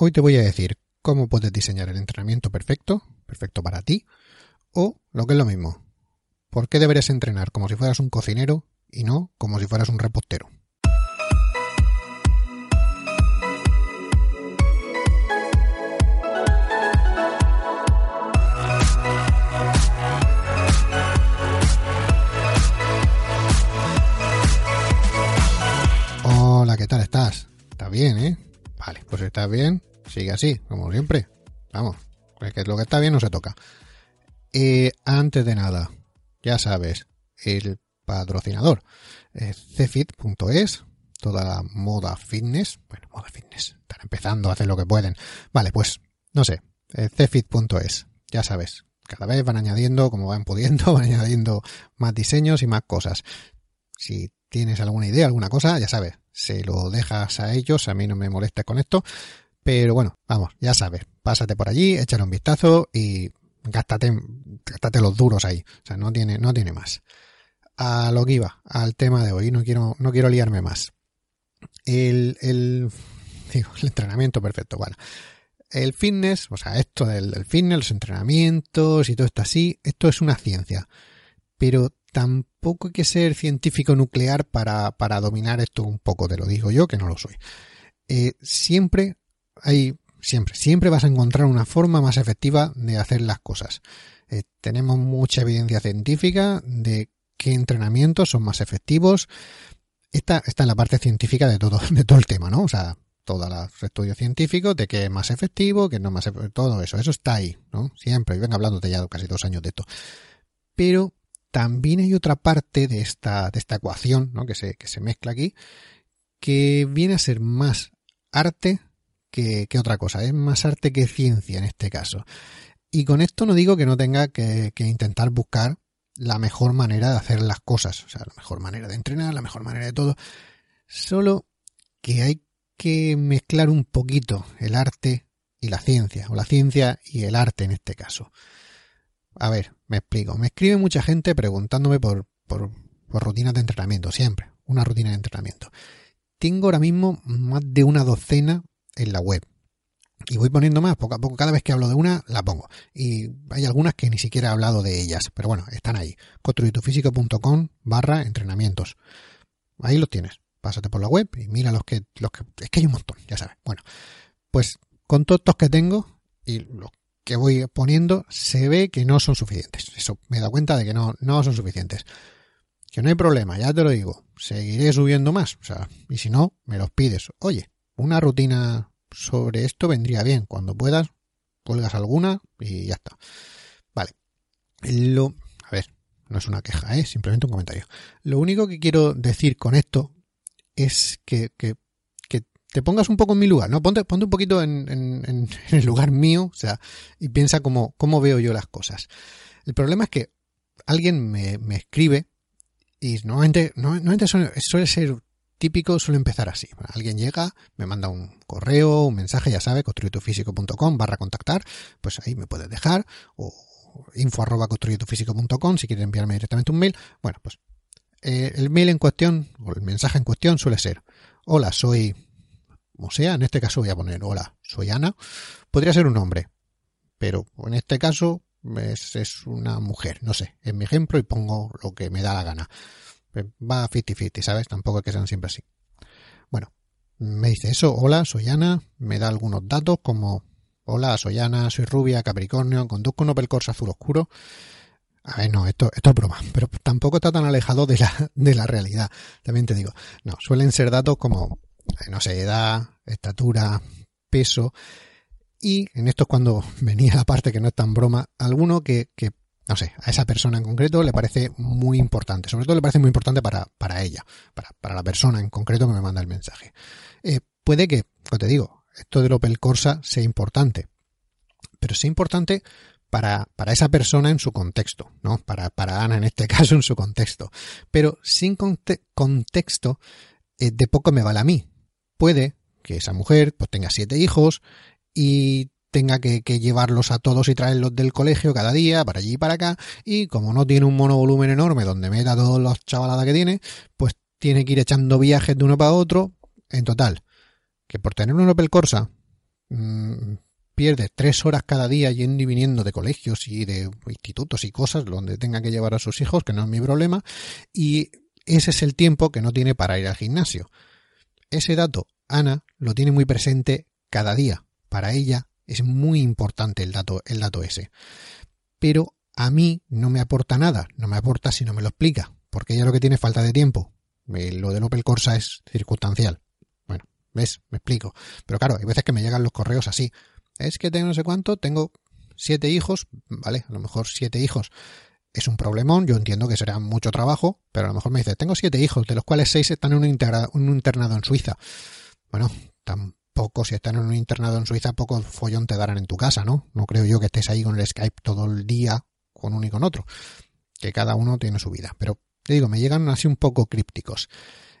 Hoy te voy a decir cómo puedes diseñar el entrenamiento perfecto, perfecto para ti, o lo que es lo mismo, por qué deberías entrenar como si fueras un cocinero y no como si fueras un repostero. Hola, ¿qué tal estás? ¿Estás bien, eh? Vale, pues estás bien, sigue así, como siempre. Vamos, es que lo que está bien no se toca. Eh, antes de nada, ya sabes, el patrocinador, eh, cfit.es, toda la moda fitness, bueno, moda fitness, están empezando a hacer lo que pueden. Vale, pues, no sé, eh, cfit.es, ya sabes, cada vez van añadiendo, como van pudiendo, van añadiendo más diseños y más cosas. Si tienes alguna idea, alguna cosa, ya sabes, se lo dejas a ellos, a mí no me molestes con esto, pero bueno, vamos, ya sabes, pásate por allí, échale un vistazo y gástate, gástate los duros ahí. O sea, no tiene, no tiene más. A lo que iba, al tema de hoy, no quiero, no quiero liarme más. El, el, digo, el entrenamiento perfecto, bueno. El fitness, o sea, esto del, fitness, los entrenamientos y todo esto así, esto es una ciencia. Pero tampoco hay que ser científico nuclear para, para dominar esto un poco, te lo digo yo, que no lo soy. Eh, siempre hay, siempre, siempre vas a encontrar una forma más efectiva de hacer las cosas. Eh, tenemos mucha evidencia científica de qué entrenamientos son más efectivos. Esta está en la parte científica de todo, de todo el tema, ¿no? O sea, todos los estudios científicos de qué es más efectivo, qué no es más efectivo, todo eso, eso está ahí, ¿no? Siempre, y vengo hablándote ya casi dos años de esto. Pero también hay otra parte de esta, de esta ecuación, ¿no? Que se, que se mezcla aquí, que viene a ser más arte que, otra cosa, es más arte que ciencia en este caso. Y con esto no digo que no tenga que, que, intentar buscar la mejor manera de hacer las cosas, o sea, la mejor manera de entrenar, la mejor manera de todo, solo que hay que mezclar un poquito el arte y la ciencia, o la ciencia y el arte en este caso. A ver, me explico. Me escribe mucha gente preguntándome por, por, por rutinas de entrenamiento, siempre, una rutina de entrenamiento. Tengo ahora mismo más de una docena en la web. Y voy poniendo más, poco a poco, cada vez que hablo de una, la pongo. Y hay algunas que ni siquiera he hablado de ellas, pero bueno, están ahí. construitufísico.com barra entrenamientos. Ahí los tienes. Pásate por la web y mira los que, los que... Es que hay un montón, ya sabes. Bueno, pues con todos estos que tengo y los que voy poniendo, se ve que no son suficientes. Eso me da cuenta de que no, no son suficientes. Que no hay problema, ya te lo digo. Seguiré subiendo más. O sea, y si no, me los pides. Oye, una rutina sobre esto vendría bien. Cuando puedas, cuelgas alguna y ya está. Vale. Lo, a ver, no es una queja, ¿eh? simplemente un comentario. Lo único que quiero decir con esto es que, que, que te pongas un poco en mi lugar, ¿no? Ponte, ponte un poquito en, en, en, el lugar mío, o sea, y piensa cómo, cómo veo yo las cosas. El problema es que alguien me, me escribe y normalmente, normalmente suele, suele ser típico suele empezar así. Alguien llega, me manda un correo, un mensaje, ya sabe, construyetufísico.com barra contactar, pues ahí me puedes dejar, o info arroba si quieres enviarme directamente un mail. Bueno, pues eh, el mail en cuestión, o el mensaje en cuestión suele ser, hola, soy, o sea, en este caso voy a poner, hola, soy Ana, podría ser un hombre, pero en este caso es, es una mujer, no sé, en mi ejemplo y pongo lo que me da la gana va 50-50, ¿sabes? Tampoco es que sean siempre así. Bueno, me dice eso, hola, soy Ana, me da algunos datos como, hola, soy Ana, soy rubia, capricornio, conduzco un Opel Corsa azul oscuro. A ver, no, esto, esto es broma, pero tampoco está tan alejado de la, de la realidad, también te digo. No, suelen ser datos como, no sé, edad, estatura, peso, y en esto es cuando venía la parte que no es tan broma, alguno que, que no sé, a esa persona en concreto le parece muy importante. Sobre todo le parece muy importante para, para ella, para, para la persona en concreto que me manda el mensaje. Eh, puede que, como te digo, esto del Opel Corsa sea importante. Pero sea importante para, para esa persona en su contexto, ¿no? Para, para Ana en este caso en su contexto. Pero sin contexto, eh, de poco me vale a mí. Puede que esa mujer pues tenga siete hijos y tenga que, llevarlos a todos y traerlos del colegio cada día, para allí y para acá, y como no tiene un monovolumen enorme donde meta todos los chavaladas que tiene, pues tiene que ir echando viajes de uno para otro, en total, que por tener un Opel Corsa mmm, pierde tres horas cada día yendo y viniendo de colegios y de institutos y cosas donde tenga que llevar a sus hijos, que no es mi problema, y ese es el tiempo que no tiene para ir al gimnasio. Ese dato, Ana lo tiene muy presente cada día. Para ella es muy importante el dato, el dato ese. Pero a mí no me aporta nada, no me aporta si no me lo explica, porque ella lo que tiene es falta de tiempo. Lo del Opel Corsa es circunstancial. Bueno, ¿ves? Me explico. Pero claro, hay veces que me llegan los correos así. Es que tengo no sé cuánto, tengo siete hijos, ¿vale? A lo mejor siete hijos es un problemón, yo entiendo que será mucho trabajo, pero a lo mejor me dice, tengo siete hijos, de los cuales seis están en un, un internado en Suiza. Bueno, tan, poco, si están en un internado en Suiza, poco follón te darán en tu casa, ¿no? No creo yo que estés ahí con el Skype todo el día con uno y con otro. Que cada uno tiene su vida. Pero te digo, me llegan así un poco crípticos.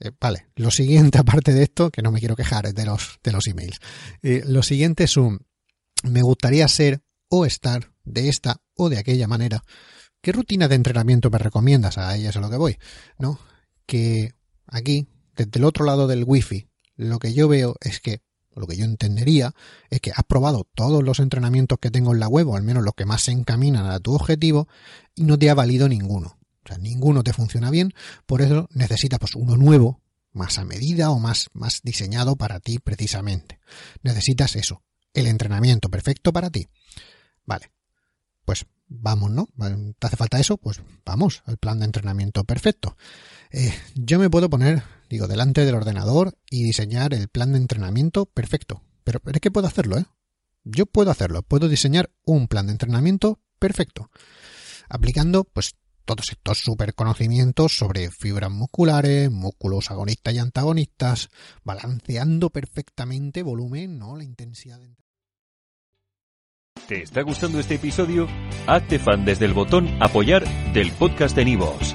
Eh, vale, lo siguiente, aparte de esto, que no me quiero quejar de los, de los emails. Eh, lo siguiente es un, me gustaría ser o estar de esta o de aquella manera. ¿Qué rutina de entrenamiento me recomiendas? A ella es a lo que voy, ¿no? Que aquí, desde el otro lado del wifi, lo que yo veo es que lo que yo entendería es que has probado todos los entrenamientos que tengo en la web, o al menos los que más se encaminan a tu objetivo, y no te ha valido ninguno. O sea, ninguno te funciona bien, por eso necesitas pues, uno nuevo, más a medida o más, más diseñado para ti precisamente. Necesitas eso, el entrenamiento perfecto para ti. Vale, pues vamos, ¿no? ¿Te hace falta eso? Pues vamos al plan de entrenamiento perfecto. Eh, yo me puedo poner, digo, delante del ordenador y diseñar el plan de entrenamiento perfecto. Pero, es que puedo hacerlo, ¿eh? Yo puedo hacerlo, puedo diseñar un plan de entrenamiento perfecto, aplicando pues todos estos super conocimientos sobre fibras musculares, músculos agonistas y antagonistas, balanceando perfectamente volumen, ¿no? La intensidad de ¿Te está gustando este episodio? Hazte fan desde el botón apoyar del podcast de Nivos.